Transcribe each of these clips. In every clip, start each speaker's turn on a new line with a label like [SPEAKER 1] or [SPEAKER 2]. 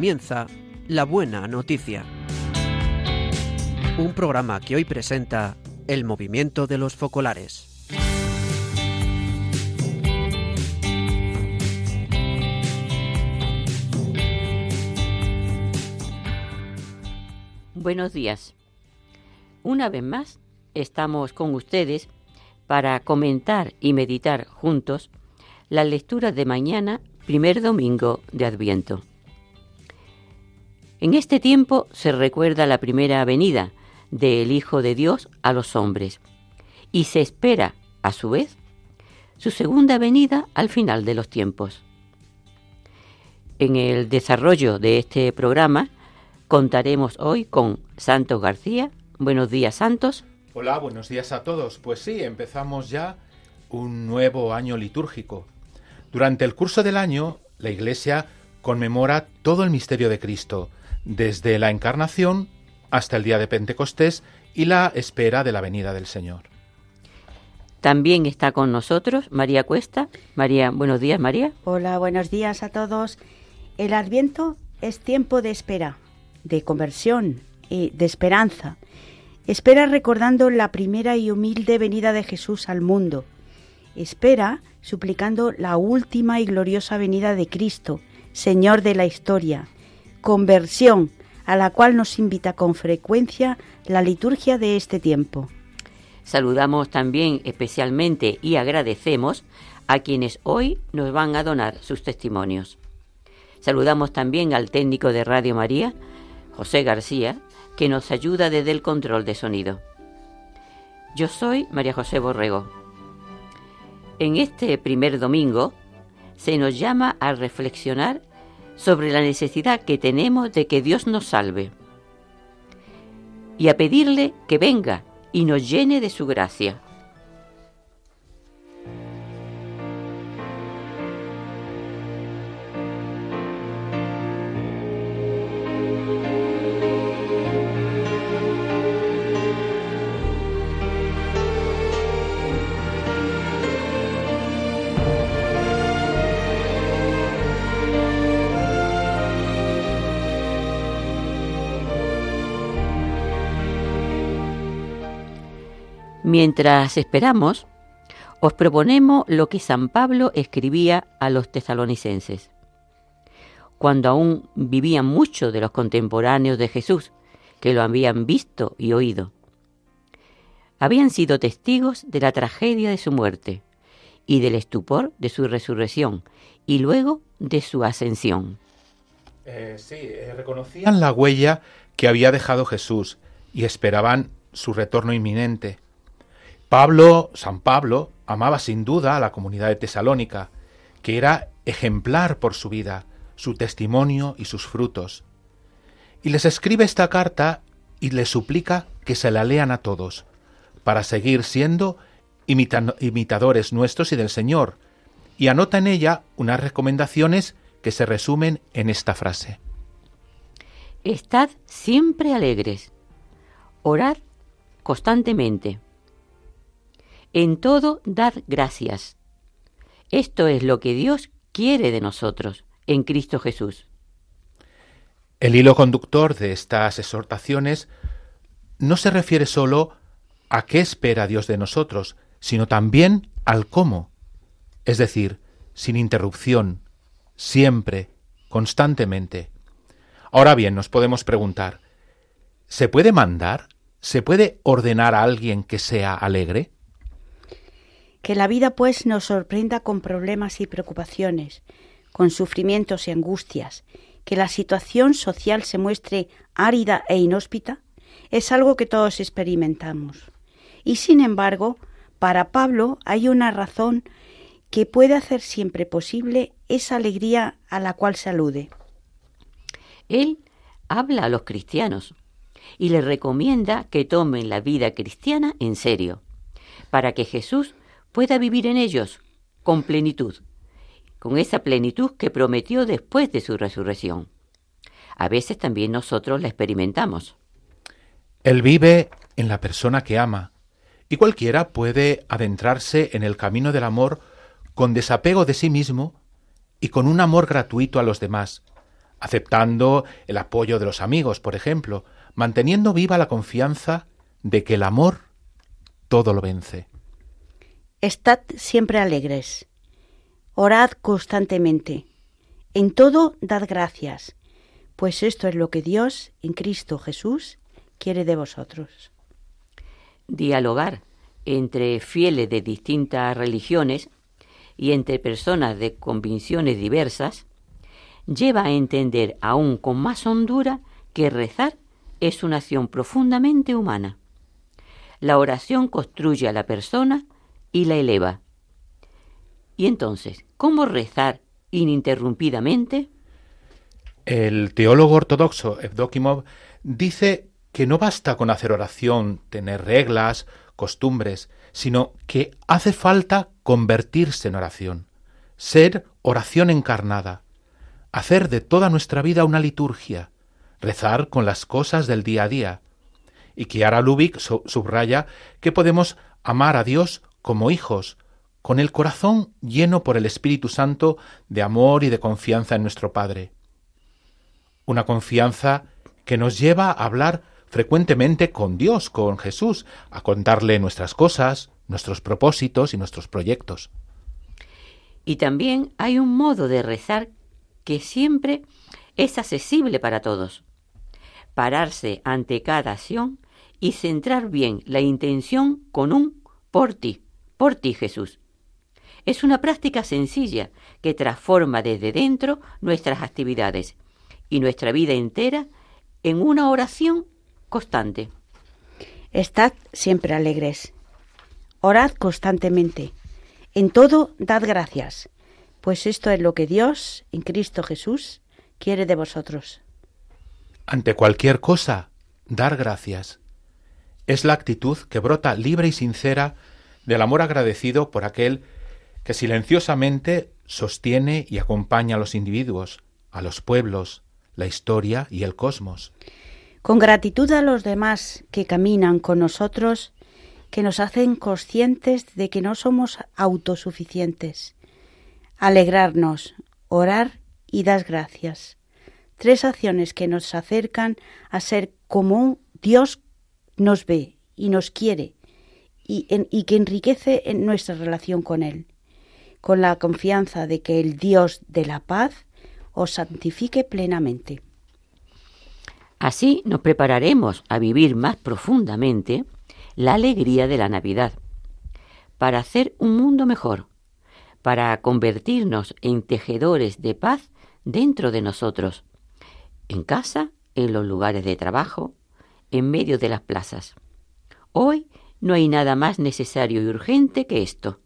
[SPEAKER 1] comienza La Buena Noticia. Un programa que hoy presenta el movimiento de los focolares.
[SPEAKER 2] Buenos días. Una vez más estamos con ustedes para comentar y meditar juntos la lectura de mañana, primer domingo de Adviento. En este tiempo se recuerda la primera venida del Hijo de Dios a los hombres y se espera, a su vez, su segunda venida al final de los tiempos. En el desarrollo de este programa contaremos hoy con Santos García. Buenos días, Santos.
[SPEAKER 3] Hola, buenos días a todos. Pues sí, empezamos ya un nuevo año litúrgico. Durante el curso del año, la Iglesia conmemora todo el misterio de Cristo, desde la encarnación hasta el día de Pentecostés y la espera de la venida del Señor.
[SPEAKER 2] También está con nosotros María Cuesta. María, buenos días, María.
[SPEAKER 4] Hola, buenos días a todos. El Adviento es tiempo de espera, de conversión y de esperanza. Espera recordando la primera y humilde venida de Jesús al mundo. Espera suplicando la última y gloriosa venida de Cristo, Señor de la historia. Conversión, a la cual nos invita con frecuencia la liturgia de este tiempo.
[SPEAKER 2] Saludamos también especialmente y agradecemos a quienes hoy nos van a donar sus testimonios. Saludamos también al técnico de Radio María, José García, que nos ayuda desde el control de sonido. Yo soy María José Borrego. En este primer domingo se nos llama a reflexionar sobre la necesidad que tenemos de que Dios nos salve y a pedirle que venga y nos llene de su gracia. Mientras esperamos, os proponemos lo que San Pablo escribía a los tesalonicenses. Cuando aún vivían muchos de los contemporáneos de Jesús, que lo habían visto y oído. Habían sido testigos de la tragedia de su muerte y del estupor de su resurrección y luego de su ascensión.
[SPEAKER 3] Eh, sí, eh, reconocían la huella que había dejado Jesús y esperaban su retorno inminente. Pablo, San Pablo, amaba sin duda a la comunidad de Tesalónica, que era ejemplar por su vida, su testimonio y sus frutos. Y les escribe esta carta y les suplica que se la lean a todos, para seguir siendo imitadores nuestros y del Señor, y anota en ella unas recomendaciones que se resumen en esta frase.
[SPEAKER 2] Estad siempre alegres, orad constantemente en todo, dad gracias. Esto es lo que Dios quiere de nosotros en Cristo Jesús.
[SPEAKER 3] El hilo conductor de estas exhortaciones no se refiere sólo a qué espera Dios de nosotros, sino también al cómo, es decir, sin interrupción, siempre, constantemente. Ahora bien, nos podemos preguntar, ¿se puede mandar? ¿Se puede ordenar a alguien que sea alegre?
[SPEAKER 4] Que la vida pues nos sorprenda con problemas y preocupaciones, con sufrimientos y angustias, que la situación social se muestre árida e inhóspita, es algo que todos experimentamos. Y sin embargo, para Pablo hay una razón que puede hacer siempre posible esa alegría a la cual se alude.
[SPEAKER 2] Él habla a los cristianos y les recomienda que tomen la vida cristiana en serio, para que Jesús pueda vivir en ellos con plenitud, con esa plenitud que prometió después de su resurrección. A veces también nosotros la experimentamos.
[SPEAKER 3] Él vive en la persona que ama, y cualquiera puede adentrarse en el camino del amor con desapego de sí mismo y con un amor gratuito a los demás, aceptando el apoyo de los amigos, por ejemplo, manteniendo viva la confianza de que el amor todo lo vence.
[SPEAKER 4] Estad siempre alegres. Orad constantemente. En todo dad gracias, pues esto es lo que Dios en Cristo Jesús quiere de vosotros.
[SPEAKER 2] Dialogar entre fieles de distintas religiones y entre personas de convicciones diversas lleva a entender aún con más hondura que rezar es una acción profundamente humana. La oración construye a la persona y la eleva. Y entonces, ¿cómo rezar ininterrumpidamente?
[SPEAKER 3] El teólogo ortodoxo Evdokimov dice que no basta con hacer oración, tener reglas, costumbres, sino que hace falta convertirse en oración, ser oración encarnada, hacer de toda nuestra vida una liturgia, rezar con las cosas del día a día. Y Kiara Lubick subraya que podemos amar a Dios como hijos, con el corazón lleno por el Espíritu Santo de amor y de confianza en nuestro Padre. Una confianza que nos lleva a hablar frecuentemente con Dios, con Jesús, a contarle nuestras cosas, nuestros propósitos y nuestros proyectos.
[SPEAKER 2] Y también hay un modo de rezar que siempre es accesible para todos. Pararse ante cada acción y centrar bien la intención con un por ti, por ti Jesús. Es una práctica sencilla que transforma desde dentro nuestras actividades y nuestra vida entera en una oración constante.
[SPEAKER 4] Estad siempre alegres. Orad constantemente. En todo dad gracias, pues esto es lo que Dios, en Cristo Jesús, quiere de vosotros.
[SPEAKER 3] Ante cualquier cosa, dar gracias. Es la actitud que brota libre y sincera del amor agradecido por aquel que silenciosamente sostiene y acompaña a los individuos, a los pueblos, la historia y el cosmos
[SPEAKER 4] con gratitud a los demás que caminan con nosotros, que nos hacen conscientes de que no somos autosuficientes. Alegrarnos, orar y dar gracias. Tres acciones que nos acercan a ser como Dios nos ve y nos quiere y, y que enriquece en nuestra relación con Él, con la confianza de que el Dios de la paz os santifique plenamente.
[SPEAKER 2] Así nos prepararemos a vivir más profundamente la alegría de la Navidad, para hacer un mundo mejor, para convertirnos en tejedores de paz dentro de nosotros, en casa, en los lugares de trabajo, en medio de las plazas. Hoy no hay nada más necesario y urgente que esto.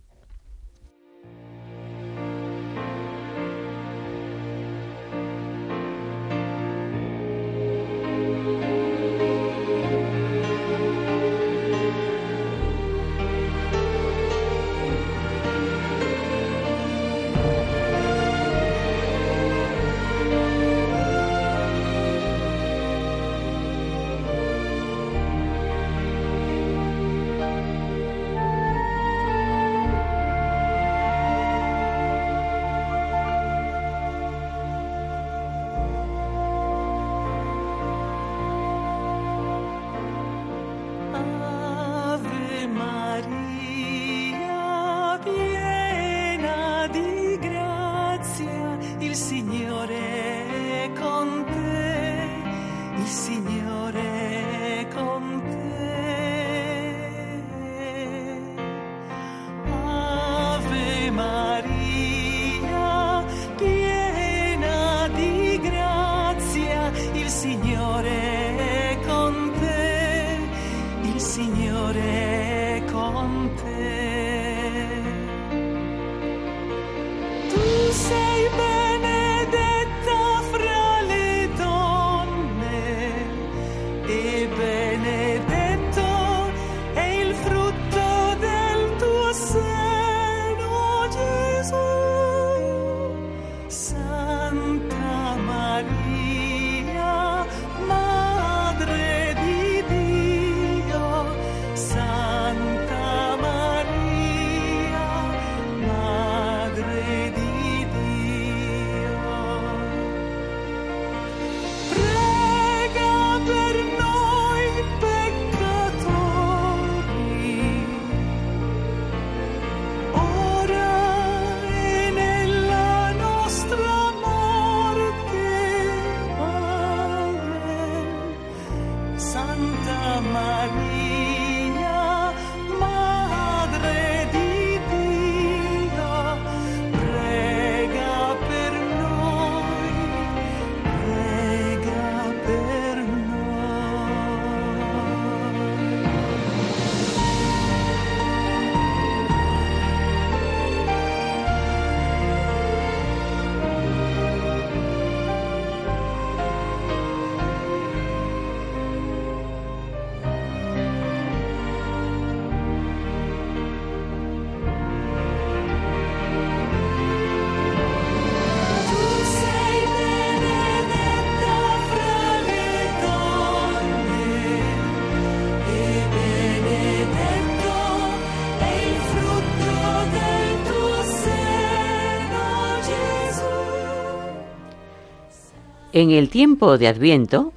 [SPEAKER 2] En el tiempo de Adviento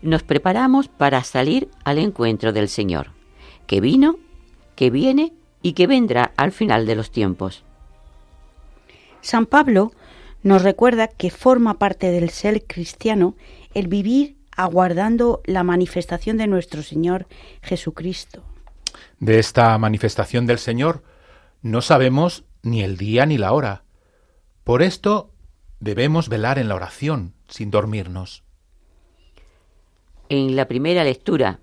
[SPEAKER 2] nos preparamos para salir al encuentro del Señor, que vino, que viene y que vendrá al final de los tiempos.
[SPEAKER 4] San Pablo nos recuerda que forma parte del ser cristiano el vivir aguardando la manifestación de nuestro Señor Jesucristo.
[SPEAKER 3] De esta manifestación del Señor no sabemos ni el día ni la hora. Por esto debemos velar en la oración sin dormirnos.
[SPEAKER 2] En la primera lectura,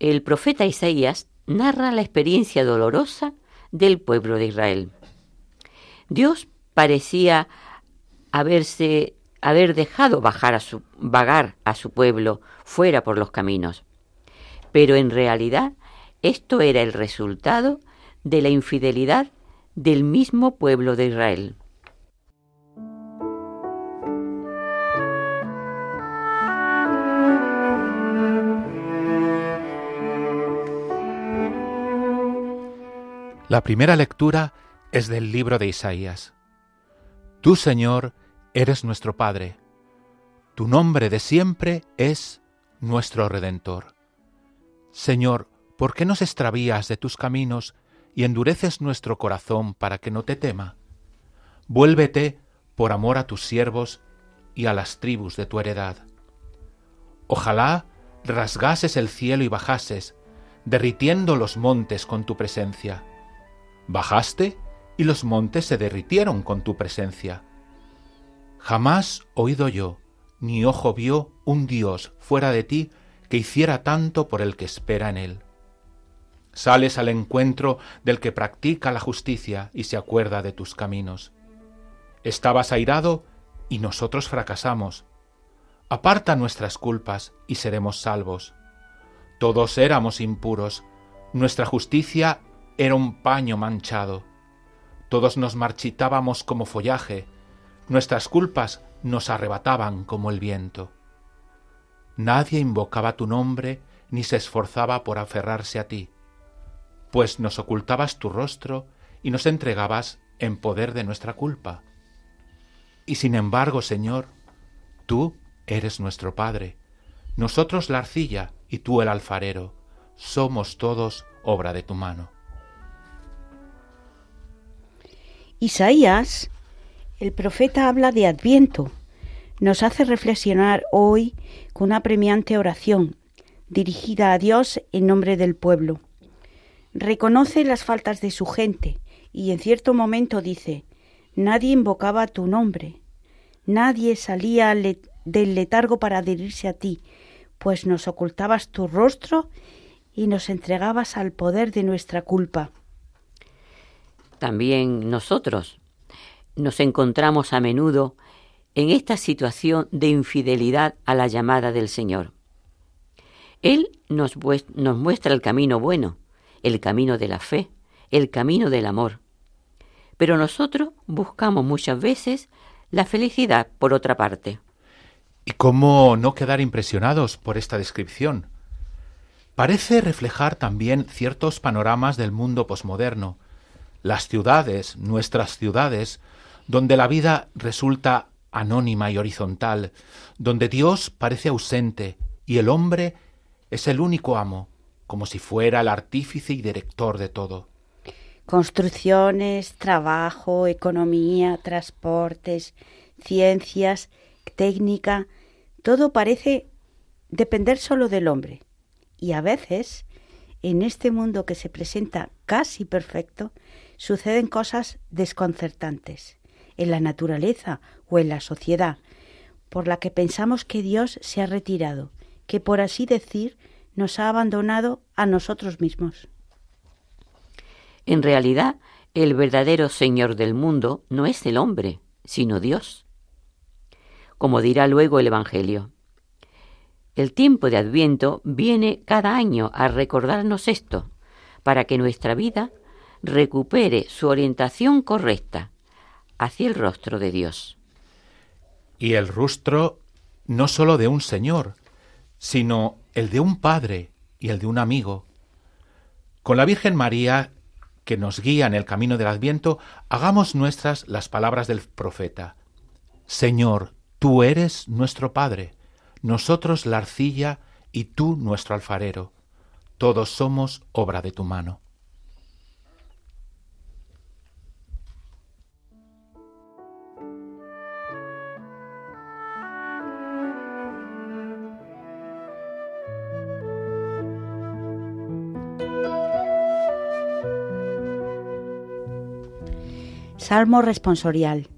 [SPEAKER 2] el profeta Isaías narra la experiencia dolorosa del pueblo de Israel. Dios parecía haberse haber dejado bajar a su, vagar a su pueblo fuera por los caminos. Pero en realidad esto era el resultado de la infidelidad del mismo pueblo de Israel.
[SPEAKER 3] La primera lectura es del libro de Isaías. Tú, Señor, eres nuestro Padre. Tu nombre de siempre es nuestro Redentor. Señor, ¿por qué nos extravías de tus caminos y endureces nuestro corazón para que no te tema? Vuélvete por amor a tus siervos y a las tribus de tu heredad. Ojalá rasgases el cielo y bajases, derritiendo los montes con tu presencia. Bajaste y los montes se derritieron con tu presencia. Jamás oído yo, ni ojo vio un Dios fuera de ti que hiciera tanto por el que espera en él. Sales al encuentro del que practica la justicia y se acuerda de tus caminos. Estabas airado y nosotros fracasamos. Aparta nuestras culpas y seremos salvos. Todos éramos impuros, nuestra justicia era un paño manchado. Todos nos marchitábamos como follaje, Nuestras culpas nos arrebataban como el viento. Nadie invocaba tu nombre ni se esforzaba por aferrarse a ti, pues nos ocultabas tu rostro y nos entregabas en poder de nuestra culpa. Y sin embargo, Señor, tú eres nuestro Padre, nosotros la arcilla y tú el alfarero, somos todos obra de tu mano.
[SPEAKER 4] Isaías el profeta habla de Adviento. Nos hace reflexionar hoy con una premiante oración dirigida a Dios en nombre del pueblo. Reconoce las faltas de su gente y en cierto momento dice, nadie invocaba tu nombre, nadie salía del letargo para adherirse a ti, pues nos ocultabas tu rostro y nos entregabas al poder de nuestra culpa.
[SPEAKER 2] También nosotros nos encontramos a menudo en esta situación de infidelidad a la llamada del Señor. Él nos, muestra el camino bueno, el camino de la fe, el camino del amor. Pero nosotros buscamos muchas veces la felicidad por otra parte.
[SPEAKER 3] ¿Y cómo no quedar impresionados por esta descripción? Parece reflejar también ciertos panoramas del mundo posmoderno. Las ciudades, nuestras ciudades, donde la vida resulta anónima y horizontal, donde Dios parece ausente y el hombre es el único amo, como si fuera el artífice y director de todo.
[SPEAKER 4] Construcciones, trabajo, economía, transportes, ciencias, técnica, todo parece depender solo del hombre. Y a veces, en este mundo que se presenta casi perfecto, suceden cosas desconcertantes en la naturaleza o en la sociedad, por la que pensamos que Dios se ha retirado, que por así decir nos ha abandonado a nosotros mismos.
[SPEAKER 2] En realidad, el verdadero Señor del mundo no es el hombre, sino Dios. Como dirá luego el Evangelio. El tiempo de Adviento viene cada año a recordarnos esto, para que nuestra vida recupere su orientación correcta hacia el rostro de Dios.
[SPEAKER 3] Y el rostro no sólo de un Señor, sino el de un Padre y el de un amigo. Con la Virgen María, que nos guía en el camino del Adviento, hagamos nuestras las palabras del profeta. Señor, Tú eres nuestro Padre, nosotros la arcilla y tú nuestro alfarero. Todos somos obra de tu mano.
[SPEAKER 5] Salmo responsorial.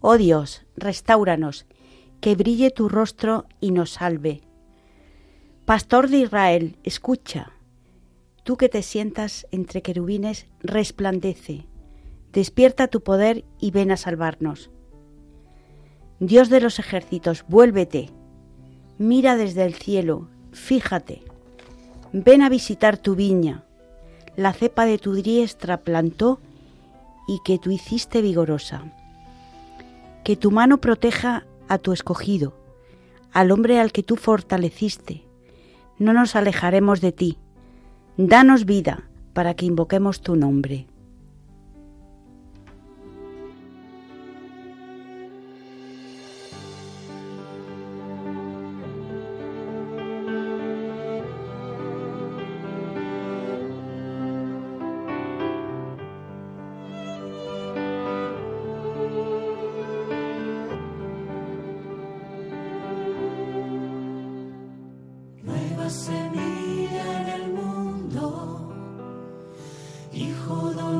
[SPEAKER 5] Oh Dios, restauranos, que brille tu rostro y nos salve. Pastor de Israel, escucha. Tú que te sientas entre querubines, resplandece. Despierta tu poder y ven a salvarnos. Dios de los ejércitos, vuélvete. Mira desde el cielo, fíjate. Ven a visitar tu viña. La cepa de tu diestra plantó y que tú hiciste vigorosa. Que tu mano proteja a tu escogido, al hombre al que tú fortaleciste. No nos alejaremos de ti. Danos vida para que invoquemos tu nombre. hold on.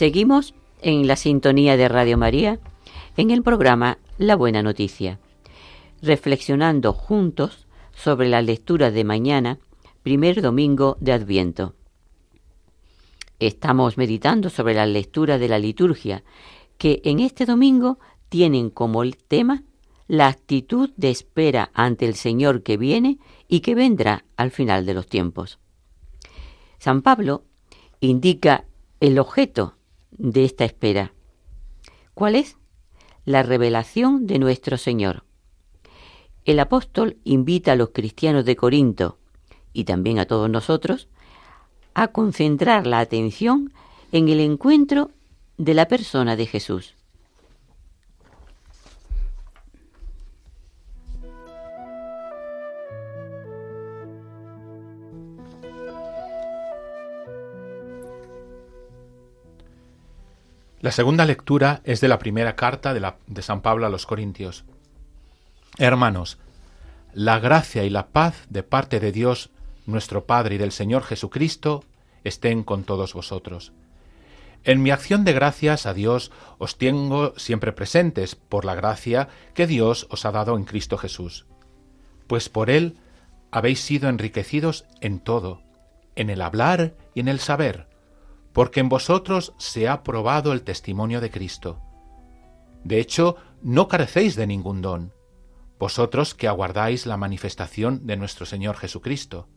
[SPEAKER 2] Seguimos en la sintonía de Radio María en el programa La Buena Noticia, reflexionando juntos sobre la lectura de mañana, primer domingo de Adviento. Estamos meditando sobre la lectura de la liturgia, que en este domingo tienen como tema la actitud de espera ante el Señor que viene y que vendrá al final de los tiempos. San Pablo indica el objeto de esta espera. ¿Cuál es? La revelación de nuestro Señor. El apóstol invita a los cristianos de Corinto y también a todos nosotros a concentrar la atención en el encuentro de la persona de Jesús.
[SPEAKER 3] La segunda lectura es de la primera carta de, la, de San Pablo a los Corintios. Hermanos, la gracia y la paz de parte de Dios nuestro Padre y del Señor Jesucristo estén con todos vosotros. En mi acción de gracias a Dios os tengo siempre presentes por la gracia que Dios os ha dado en Cristo Jesús. Pues por Él habéis sido enriquecidos en todo, en el hablar y en el saber, porque en vosotros se ha probado el testimonio de Cristo. De hecho, no carecéis de ningún don, vosotros que aguardáis la manifestación de nuestro Señor Jesucristo.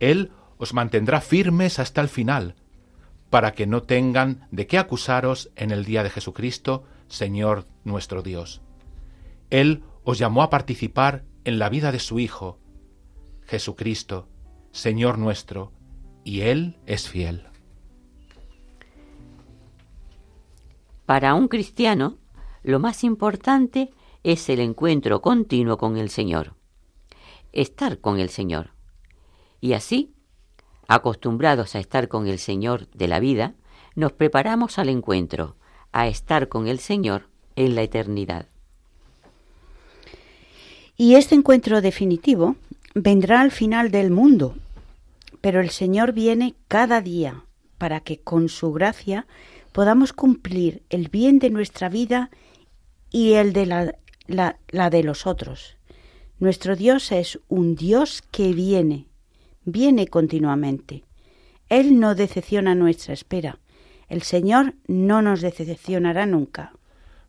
[SPEAKER 3] Él os mantendrá firmes hasta el final, para que no tengan de qué acusaros en el día de Jesucristo, Señor nuestro Dios. Él os llamó a participar en la vida de su Hijo, Jesucristo, Señor nuestro, y Él es fiel.
[SPEAKER 2] Para un cristiano, lo más importante es el encuentro continuo con el Señor, estar con el Señor. Y así, acostumbrados a estar con el Señor de la vida, nos preparamos al encuentro, a estar con el Señor en la eternidad.
[SPEAKER 4] Y este encuentro definitivo vendrá al final del mundo, pero el Señor viene cada día para que con su gracia podamos cumplir el bien de nuestra vida y el de la, la, de los otros. Nuestro Dios es un Dios que viene, viene continuamente. Él no decepciona nuestra espera. El Señor no nos decepcionará nunca.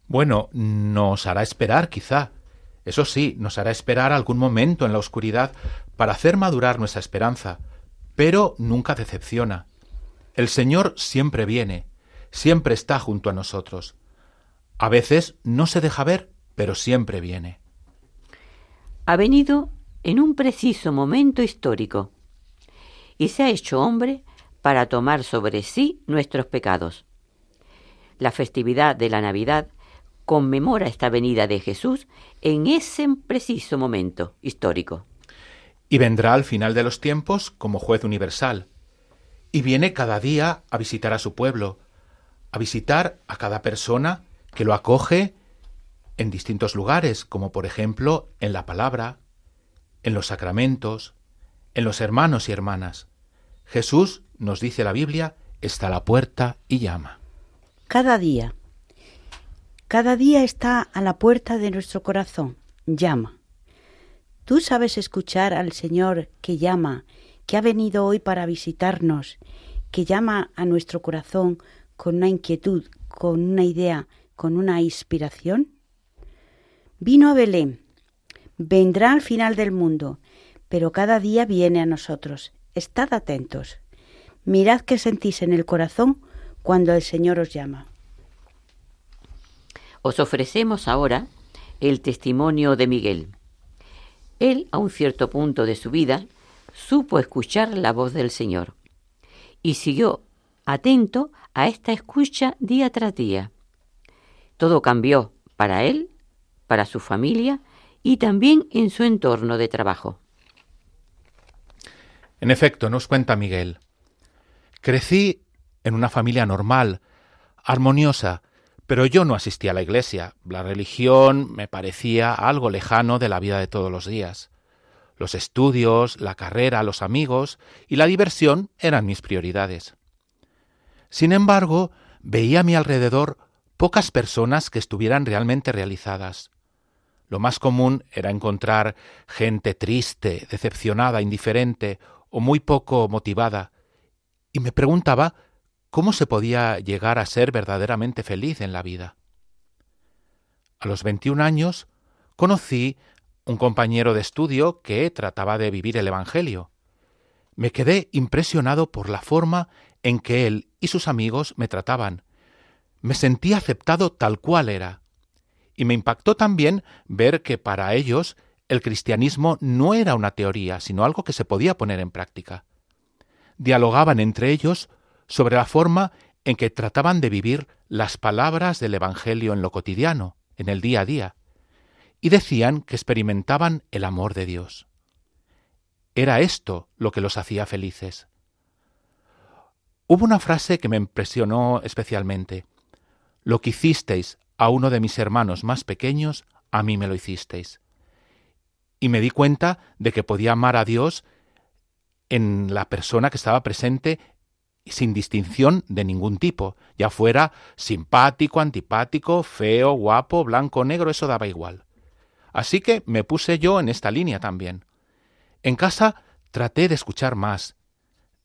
[SPEAKER 3] Bueno, nos hará esperar, quizá. Eso sí, nos hará esperar algún momento en la oscuridad para hacer madurar nuestra esperanza, pero nunca decepciona. El Señor siempre viene, siempre está junto a nosotros. A veces no se deja ver, pero siempre viene.
[SPEAKER 2] Ha venido en un preciso momento histórico y se ha hecho hombre para tomar sobre sí nuestros pecados. La festividad de la Navidad conmemora esta venida de Jesús en ese preciso momento histórico.
[SPEAKER 3] Y vendrá al final de los tiempos como juez universal. Y viene cada día a visitar a su pueblo, a visitar a cada persona que lo acoge en distintos lugares, como por ejemplo en la palabra, en los sacramentos, en los hermanos y hermanas. Jesús, nos dice la Biblia, está a la puerta y llama.
[SPEAKER 4] Cada día, cada día está a la puerta de nuestro corazón, llama. Tú sabes escuchar al Señor que llama, que ha venido hoy para visitarnos, que llama a nuestro corazón con una inquietud, con una idea, con una inspiración? Vino a Belén, vendrá al final del mundo, pero cada día viene a nosotros. Estad atentos. Mirad qué sentís en el corazón cuando el Señor os llama.
[SPEAKER 2] Os ofrecemos ahora el testimonio de Miguel. Él, a un cierto punto de su vida, supo escuchar la voz del Señor y siguió atento a esta escucha día tras día. Todo cambió para él, para su familia y también en su entorno de trabajo.
[SPEAKER 3] En efecto, nos cuenta Miguel, crecí en una familia normal, armoniosa, pero yo no asistía a la iglesia. La religión me parecía algo lejano de la vida de todos los días. Los estudios, la carrera, los amigos y la diversión eran mis prioridades. Sin embargo, veía a mi alrededor pocas personas que estuvieran realmente realizadas. Lo más común era encontrar gente triste, decepcionada, indiferente o muy poco motivada, y me preguntaba cómo se podía llegar a ser verdaderamente feliz en la vida. A los veintiún años conocí un compañero de estudio que trataba de vivir el Evangelio. Me quedé impresionado por la forma en que él y sus amigos me trataban. Me sentí aceptado tal cual era. Y me impactó también ver que para ellos el cristianismo no era una teoría, sino algo que se podía poner en práctica. Dialogaban entre ellos sobre la forma en que trataban de vivir las palabras del Evangelio en lo cotidiano, en el día a día, y decían que experimentaban el amor de Dios. Era esto lo que los hacía felices. Hubo una frase que me impresionó especialmente. Lo que hicisteis a uno de mis hermanos más pequeños, a mí me lo hicisteis. Y me di cuenta de que podía amar a Dios en la persona que estaba presente sin distinción de ningún tipo, ya fuera simpático, antipático, feo, guapo, blanco, negro, eso daba igual. Así que me puse yo en esta línea también. En casa traté de escuchar más,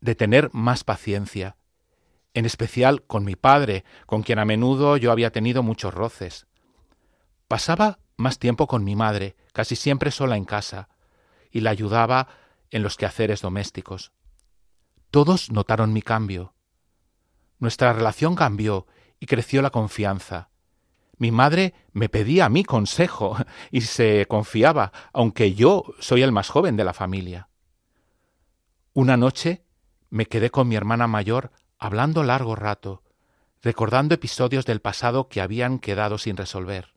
[SPEAKER 3] de tener más paciencia, en especial con mi padre, con quien a menudo yo había tenido muchos roces. Pasaba más tiempo con mi madre, casi siempre sola en casa, y la ayudaba en los quehaceres domésticos. Todos notaron mi cambio. Nuestra relación cambió y creció la confianza. Mi madre me pedía a mí consejo y se confiaba, aunque yo soy el más joven de la familia. Una noche me quedé con mi hermana mayor hablando largo rato, recordando episodios del pasado que habían quedado sin resolver.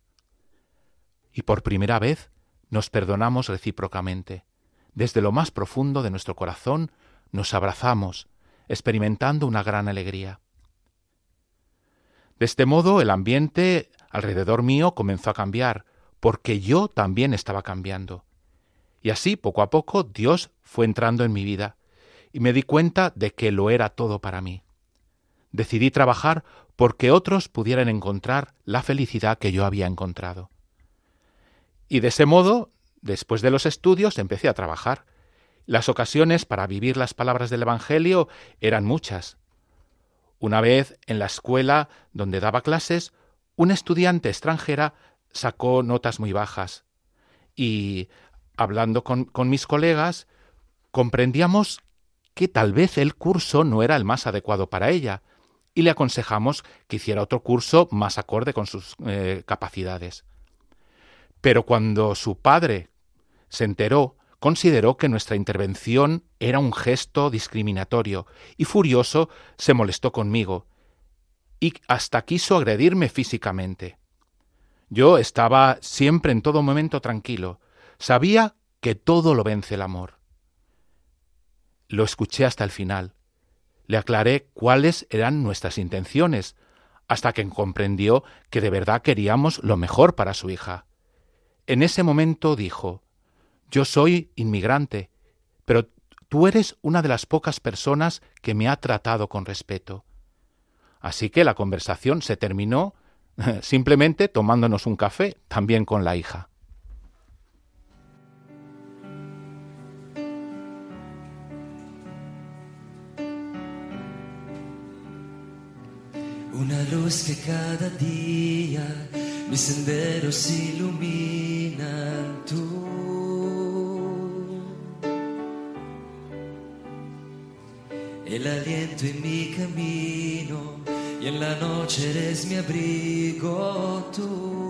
[SPEAKER 3] Y por primera vez nos perdonamos recíprocamente. Desde lo más profundo de nuestro corazón nos abrazamos, experimentando una gran alegría. De este modo el ambiente alrededor mío comenzó a cambiar, porque yo también estaba cambiando. Y así, poco a poco, Dios fue entrando en mi vida, y me di cuenta de que lo era todo para mí. Decidí trabajar porque otros pudieran encontrar la felicidad que yo había encontrado. Y de ese modo, después de los estudios, empecé a trabajar, las ocasiones para vivir las palabras del Evangelio eran muchas. Una vez, en la escuela donde daba clases, una estudiante extranjera sacó notas muy bajas y, hablando con, con mis colegas, comprendíamos que tal vez el curso no era el más adecuado para ella, y le aconsejamos que hiciera otro curso más acorde con sus eh, capacidades. Pero cuando su padre se enteró consideró que nuestra intervención era un gesto discriminatorio y furioso se molestó conmigo y hasta quiso agredirme físicamente. Yo estaba siempre en todo momento tranquilo, sabía que todo lo vence el amor. Lo escuché hasta el final. Le aclaré cuáles eran nuestras intenciones, hasta que comprendió que de verdad queríamos lo mejor para su hija. En ese momento dijo yo soy inmigrante, pero tú eres una de las pocas personas que me ha tratado con respeto. Así que la conversación se terminó simplemente tomándonos un café, también con la hija.
[SPEAKER 6] Una luz que cada día mis senderos iluminan tú. el aliento en mi camino y en la noche eres mi abrigo tú.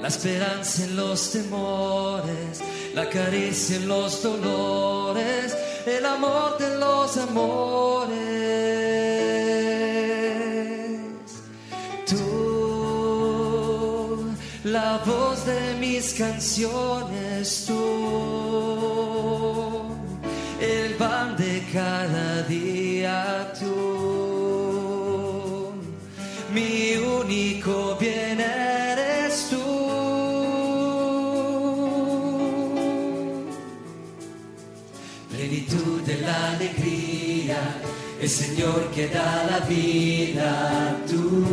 [SPEAKER 6] La esperanza en los temores, la caricia en los dolores, el amor de los amores. Tú, la voz de mis canciones, tú el Señor que da la vida, tú.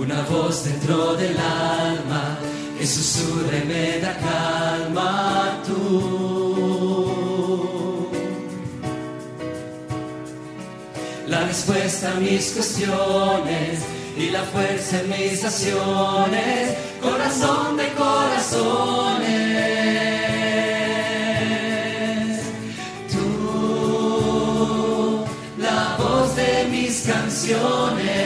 [SPEAKER 6] Una voz dentro del alma e susurra me da calma tú. La respuesta a mis cuestiones y la fuerza en mis acciones, corazón de corazones. Canciones,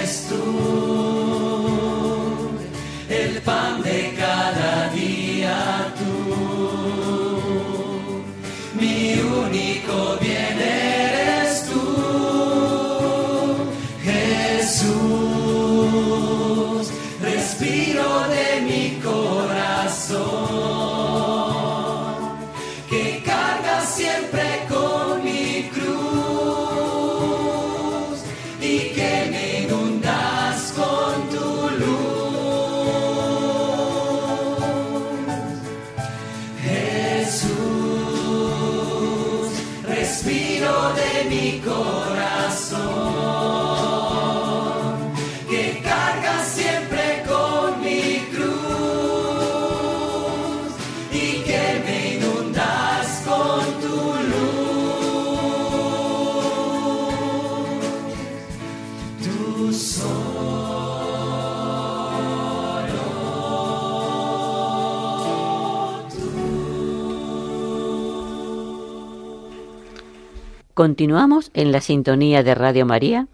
[SPEAKER 2] Continuamos en la sintonía de Radio María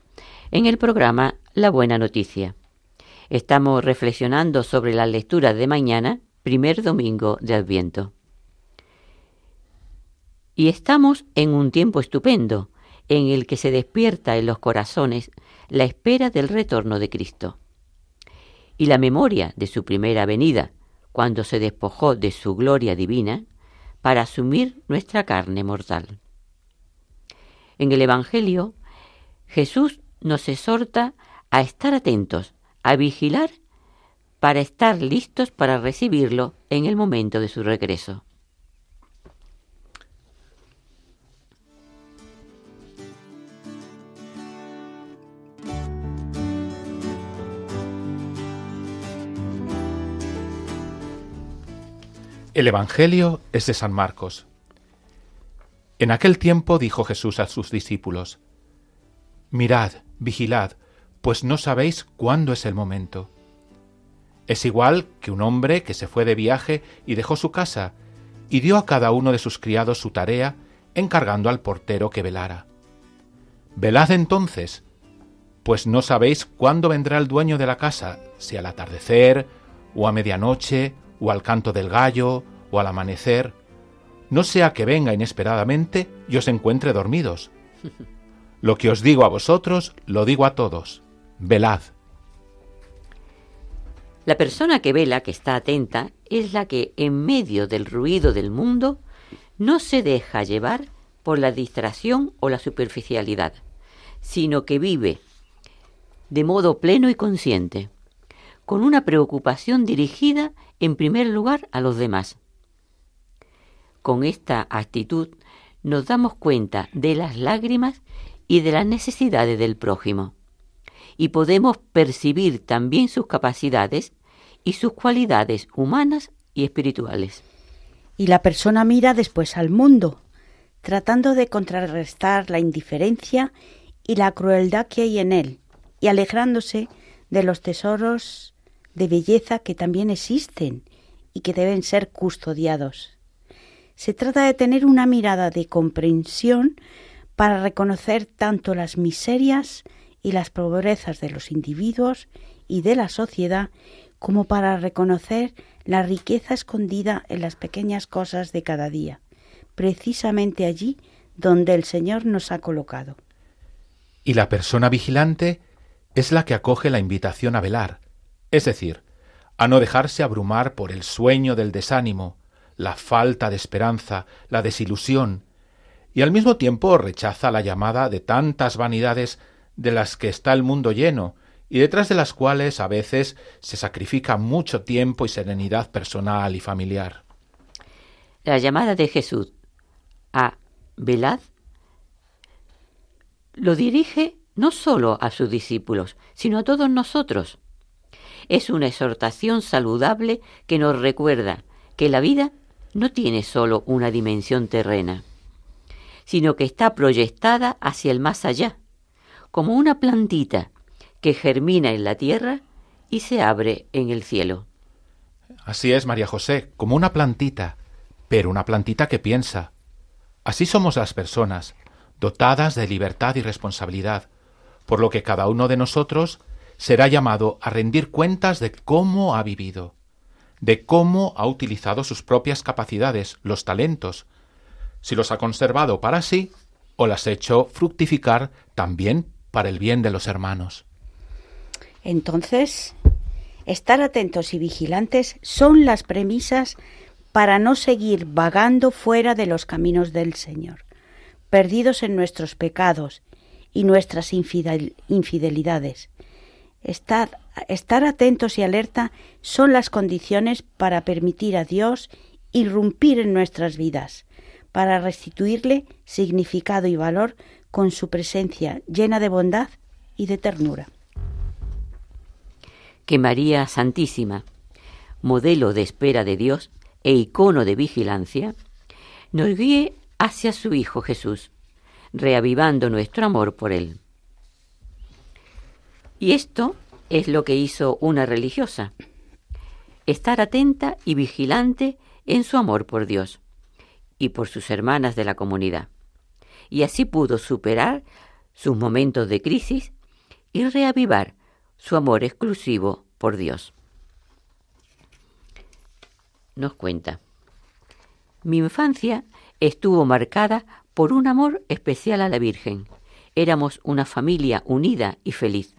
[SPEAKER 2] en el programa La Buena Noticia. Estamos reflexionando sobre la lectura de mañana, primer domingo de Adviento. Y estamos en un tiempo estupendo en el que se despierta en los corazones la espera del retorno de Cristo. Y la memoria de su primera venida, cuando se despojó de su gloria divina, para asumir nuestra carne mortal. En el Evangelio, Jesús nos exhorta a estar atentos, a vigilar, para estar listos para recibirlo en el momento de su regreso.
[SPEAKER 3] El Evangelio es de San Marcos. En aquel tiempo dijo Jesús a sus discípulos, Mirad, vigilad, pues no sabéis cuándo es el momento. Es igual que un hombre que se fue de viaje y dejó su casa, y dio a cada uno de sus criados su tarea, encargando al portero que velara. Velad entonces, pues no sabéis cuándo vendrá el dueño de la casa, si al atardecer, o a medianoche, o al canto del gallo, o al amanecer, no sea que venga inesperadamente y os encuentre dormidos. Lo que os digo a vosotros, lo digo a todos. Velad.
[SPEAKER 2] La persona que vela, que está atenta, es la que, en medio del ruido del mundo, no se deja llevar por la distracción o la superficialidad, sino que vive de modo pleno y consciente, con una preocupación dirigida en primer lugar a los demás con esta actitud nos damos cuenta de las lágrimas y de las necesidades del prójimo. Y podemos percibir también sus capacidades y sus cualidades humanas y espirituales.
[SPEAKER 4] Y la persona mira después al mundo, tratando de contrarrestar la indiferencia y la crueldad que hay en él, y alegrándose de los tesoros de belleza que también existen y que deben ser custodiados. Se trata de tener una mirada de comprensión para reconocer tanto las miserias y las pobrezas de los individuos y de la sociedad como para reconocer la riqueza escondida en las pequeñas cosas de cada día, precisamente allí donde el Señor nos ha colocado.
[SPEAKER 3] Y la persona vigilante es la que acoge la invitación a velar, es decir, a no dejarse abrumar por el sueño del desánimo, la falta de esperanza, la desilusión, y al mismo tiempo rechaza la llamada de tantas vanidades de las que está el mundo lleno, y detrás de las cuales a veces se sacrifica mucho tiempo y serenidad personal y familiar.
[SPEAKER 2] La llamada de Jesús a velad lo dirige no solo a sus discípulos, sino a todos nosotros. Es una exhortación saludable que nos recuerda que la vida no tiene solo una dimensión terrena, sino que está proyectada hacia el más allá, como una plantita que germina en la tierra y se abre en el cielo.
[SPEAKER 3] Así es, María José, como una plantita, pero una plantita que piensa. Así somos las personas, dotadas de libertad y responsabilidad, por lo que cada uno de nosotros será llamado a rendir cuentas de cómo ha vivido de cómo ha utilizado sus propias capacidades, los talentos, si los ha conservado para sí o las ha hecho fructificar también para el bien de los hermanos.
[SPEAKER 4] Entonces, estar atentos y vigilantes son las premisas para no seguir vagando fuera de los caminos del Señor, perdidos en nuestros pecados y nuestras infidelidades. Estar atentos y alerta son las condiciones para permitir a Dios irrumpir en nuestras vidas, para restituirle significado y valor con su presencia llena de bondad y de ternura.
[SPEAKER 2] Que María Santísima, modelo de espera de Dios e icono de vigilancia, nos guíe hacia su Hijo Jesús, reavivando nuestro amor por Él. Y esto es lo que hizo una religiosa, estar atenta y vigilante en su amor por Dios y por sus hermanas de la comunidad. Y así pudo superar sus momentos de crisis y reavivar su amor exclusivo por Dios. Nos cuenta, mi infancia estuvo marcada por un amor especial a la Virgen. Éramos una familia unida y feliz.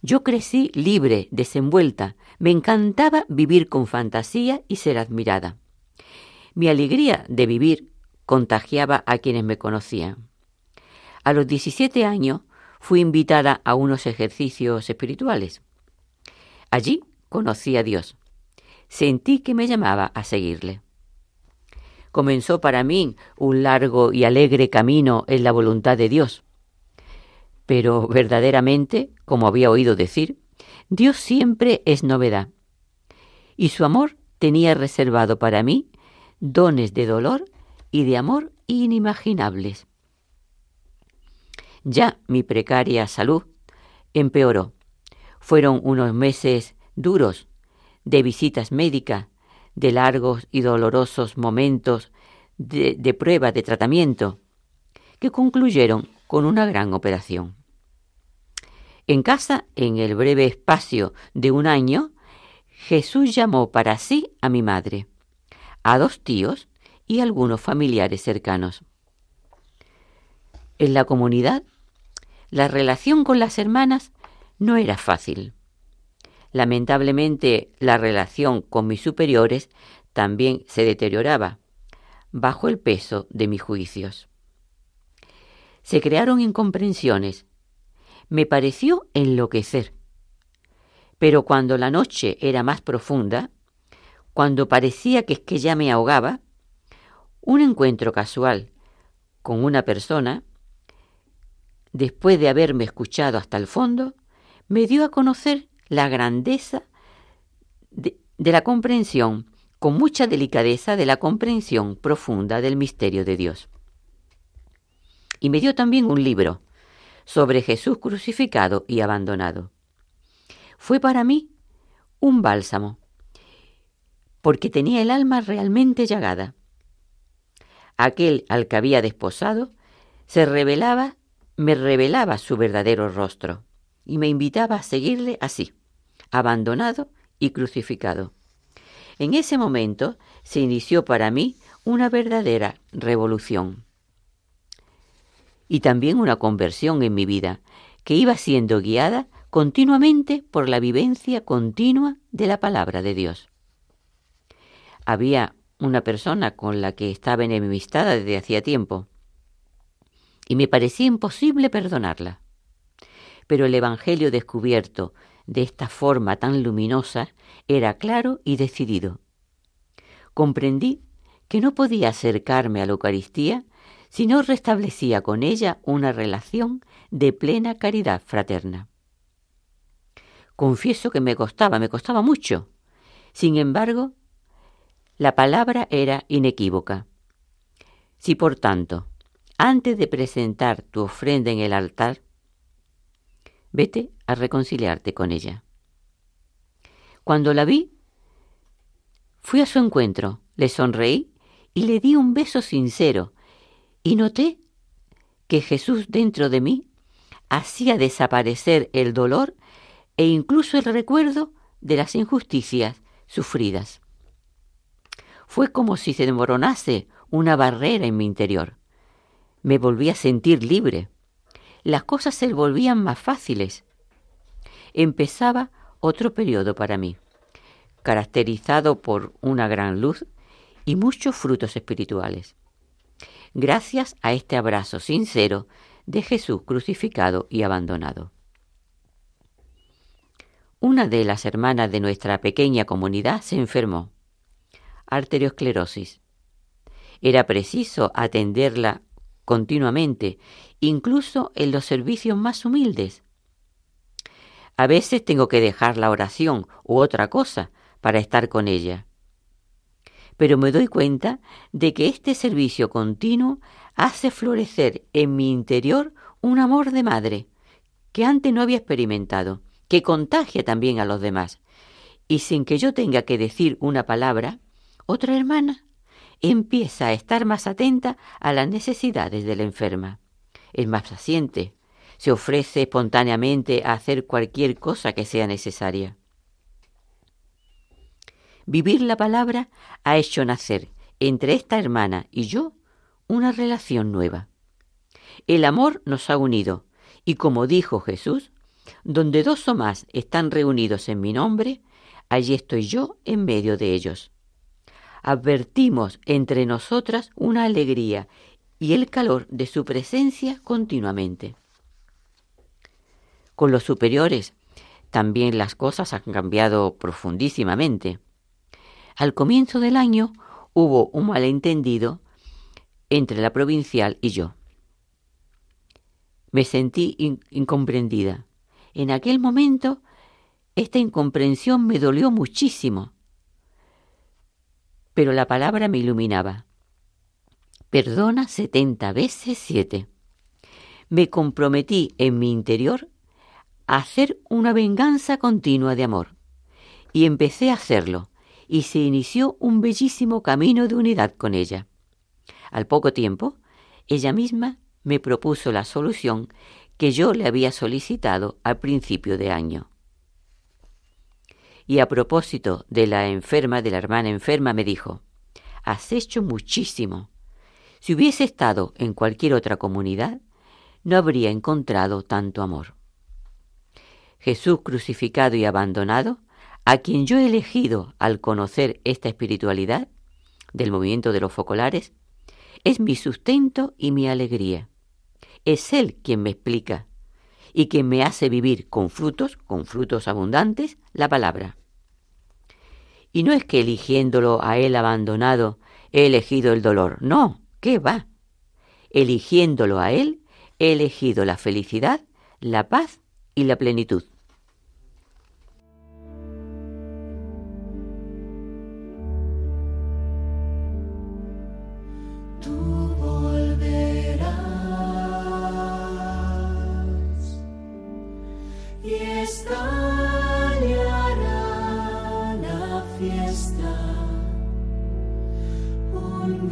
[SPEAKER 2] Yo crecí libre, desenvuelta, me encantaba vivir con fantasía y ser admirada. Mi alegría de vivir contagiaba a quienes me conocían. A los 17 años fui invitada a unos ejercicios espirituales. Allí conocí a Dios. Sentí que me llamaba a seguirle. Comenzó para mí un largo y alegre camino en la voluntad de Dios. Pero verdaderamente, como había oído decir, Dios siempre es novedad. Y su amor tenía reservado para mí dones de dolor y de amor inimaginables. Ya mi precaria salud empeoró. Fueron unos meses duros de visitas médicas, de largos y dolorosos momentos de, de prueba de tratamiento, que concluyeron con una gran operación. En casa, en el breve espacio de un año, Jesús llamó para sí a mi madre, a dos tíos y algunos familiares cercanos. En la comunidad, la relación con las hermanas no era fácil. Lamentablemente, la relación con mis superiores también se deterioraba, bajo el peso de mis juicios. Se crearon incomprensiones me pareció enloquecer. Pero cuando la noche era más profunda, cuando parecía que es que ya me ahogaba, un encuentro casual con una persona, después de haberme escuchado hasta el fondo, me dio a conocer la grandeza de, de, la comprensión, con mucha delicadeza de la comprensión profunda del misterio de Dios. Y me dio también un libro, sobre Jesús crucificado y abandonado. Fue para mí un bálsamo, porque tenía el alma realmente llagada. Aquel al que había desposado se revelaba, me revelaba su verdadero rostro y me invitaba a seguirle así, abandonado y crucificado. En ese momento se inició para mí una verdadera revolución y también una conversión en mi vida, que iba siendo guiada continuamente por la vivencia continua de la palabra de Dios. Había una persona con la que estaba enemistada desde hacía tiempo, y me parecía imposible perdonarla. Pero el Evangelio descubierto de esta forma tan luminosa era claro y decidido. Comprendí que no podía acercarme a la Eucaristía si no restablecía con ella una relación de plena caridad fraterna. Confieso que me costaba, me costaba mucho. Sin embargo, la palabra era inequívoca. Si por tanto, antes de presentar tu ofrenda en el altar, vete a reconciliarte con ella. Cuando la vi, fui a su encuentro, le sonreí y le di un beso sincero, y noté que Jesús dentro de mí hacía desaparecer el dolor e incluso el recuerdo de las injusticias sufridas. Fue como si se desmoronase una barrera en mi interior. Me volví a sentir libre. Las cosas se volvían más fáciles. Empezaba otro periodo para mí, caracterizado por una gran luz y muchos frutos espirituales gracias a este abrazo sincero de Jesús crucificado y abandonado. Una de las hermanas de nuestra pequeña comunidad se enfermó, arteriosclerosis. Era preciso atenderla continuamente, incluso en los servicios más humildes. A veces tengo que dejar la oración u otra cosa para estar con ella. Pero me doy cuenta de que este servicio continuo hace florecer en mi interior un amor de madre que antes no había experimentado, que contagia también a los demás. Y sin que yo tenga que decir una palabra, otra hermana empieza a estar más atenta a las necesidades de la enferma. Es más paciente, se ofrece espontáneamente a hacer cualquier cosa que sea necesaria. Vivir la palabra ha hecho nacer entre esta hermana y yo una relación nueva. El amor nos ha unido y como dijo Jesús, donde dos o más están reunidos en mi nombre, allí estoy yo en medio de ellos advertimos entre nosotras una alegría y el calor de su presencia continuamente. Con los superiores también las cosas han cambiado profundísimamente. Al comienzo del año hubo un malentendido entre la provincial y yo. Me sentí incomprendida. En aquel momento esta incomprensión me dolió muchísimo pero la palabra me iluminaba. Perdona setenta veces siete. Me comprometí en mi interior a hacer una venganza continua de amor. Y empecé a hacerlo, y se inició un bellísimo camino de unidad con ella. Al poco tiempo, ella misma me propuso la solución que yo le había solicitado al principio de año. Y a propósito de la enferma, de la hermana enferma, me dijo, has hecho muchísimo. Si hubiese estado en cualquier otra comunidad, no habría encontrado tanto amor. Jesús crucificado y abandonado, a quien yo he elegido al conocer esta espiritualidad del movimiento de los focolares, es mi sustento y mi alegría. Es Él quien me explica y quien me hace vivir con frutos, con frutos abundantes, la palabra. Y no es que eligiéndolo a él abandonado he elegido el dolor, no, ¿qué va? Eligiéndolo a él he elegido la felicidad, la paz y la plenitud. fiesta, un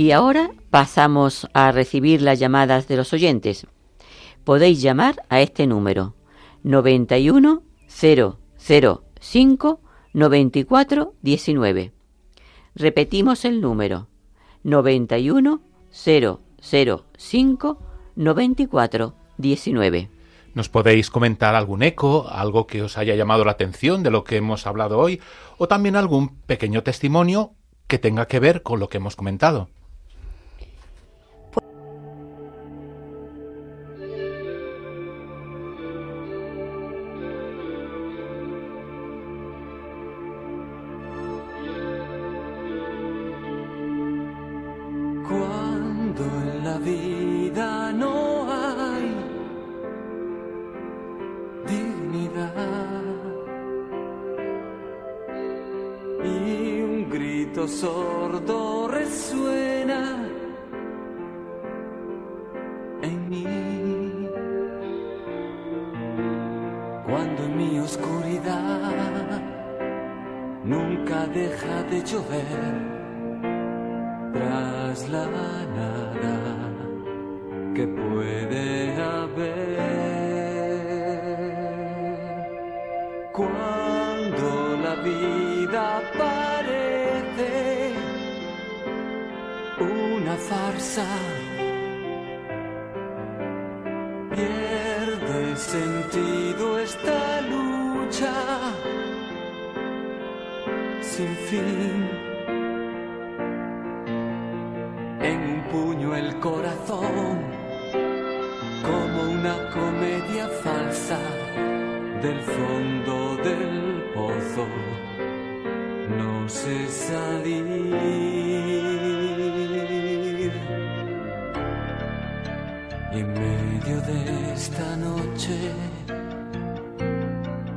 [SPEAKER 2] Y ahora pasamos a recibir las llamadas de los oyentes. Podéis llamar a este número 91 005 94 19. Repetimos el número 91 005 94 19.
[SPEAKER 3] Nos podéis comentar algún eco, algo que os haya llamado la atención de lo que hemos hablado hoy, o también algún pequeño testimonio que tenga que ver con lo que hemos comentado.
[SPEAKER 5] Cuando en mi oscuridad nunca deja de llover tras la nada que puede haber. Cuando la vida parece una farsa, sin fin. en un puño el corazón, como una comedia falsa del fondo del pozo. No sé salir. Y en medio de esta noche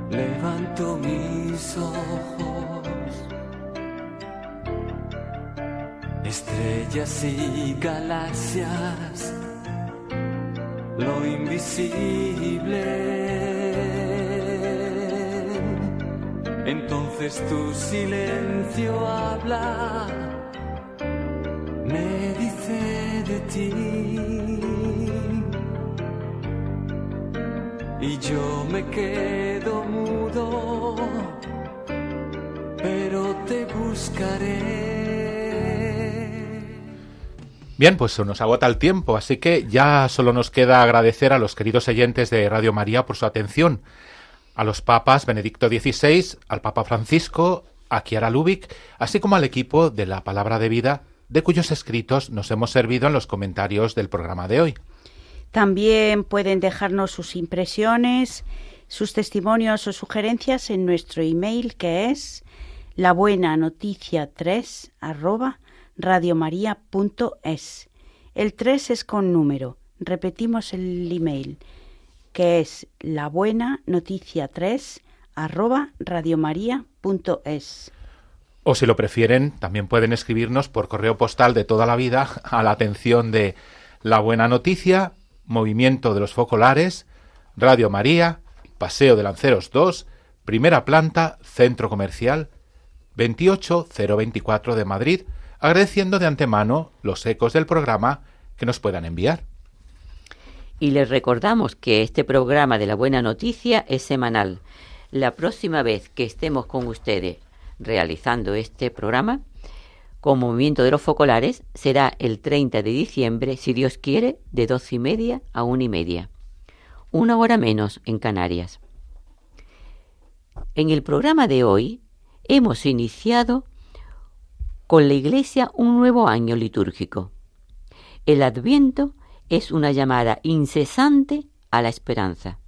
[SPEAKER 5] levanto mis ojos. Estrellas y galaxias, lo invisible. Entonces tu silencio habla, me dice de ti. Y yo me quedo mudo, pero te buscaré.
[SPEAKER 3] Bien, pues se nos agota el tiempo, así que ya solo nos queda agradecer a los queridos oyentes de Radio María por su atención, a los papas Benedicto XVI, al Papa Francisco, a Chiara Lubick, así como al equipo de la Palabra de Vida, de cuyos escritos nos hemos servido en los comentarios del programa de hoy.
[SPEAKER 4] También pueden dejarnos sus impresiones, sus testimonios o sugerencias en nuestro email que es la buena noticia 3 arroba radiomaria.es. El 3 es con número. Repetimos el email que es la buena noticia 3 arroba radiomaria.es.
[SPEAKER 3] O si lo prefieren, también pueden escribirnos por correo postal de toda la vida a la atención de La Buena Noticia, Movimiento de los Focolares, Radio María, Paseo de Lanceros 2, Primera Planta, Centro Comercial, 28024 de Madrid, agradeciendo de antemano los ecos del programa que nos puedan enviar.
[SPEAKER 2] Y les recordamos que este programa de la buena noticia es semanal. La próxima vez que estemos con ustedes realizando este programa, con movimiento de los focolares, será el 30 de diciembre, si Dios quiere, de doce y media a una y media. Una hora menos en Canarias. En el programa de hoy hemos iniciado con la Iglesia un nuevo año litúrgico. El Adviento es una llamada incesante a la esperanza.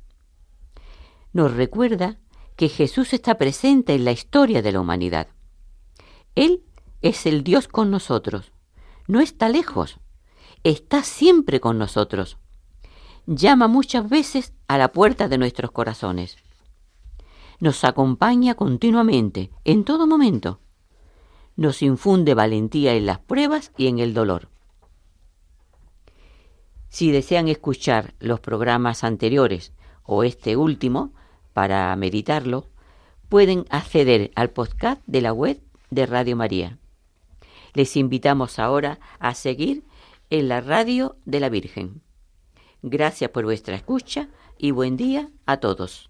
[SPEAKER 2] Nos recuerda que Jesús está presente en la historia de la humanidad. Él es el Dios con nosotros. No está lejos, está siempre con nosotros. Llama muchas veces a la puerta de nuestros corazones. Nos acompaña continuamente, en todo momento. Nos infunde valentía en las pruebas y en el dolor. Si desean escuchar los programas anteriores o este último para meditarlo, pueden acceder al podcast de la web de Radio María. Les invitamos ahora a seguir en la radio de la Virgen. Gracias por vuestra escucha y buen día a todos.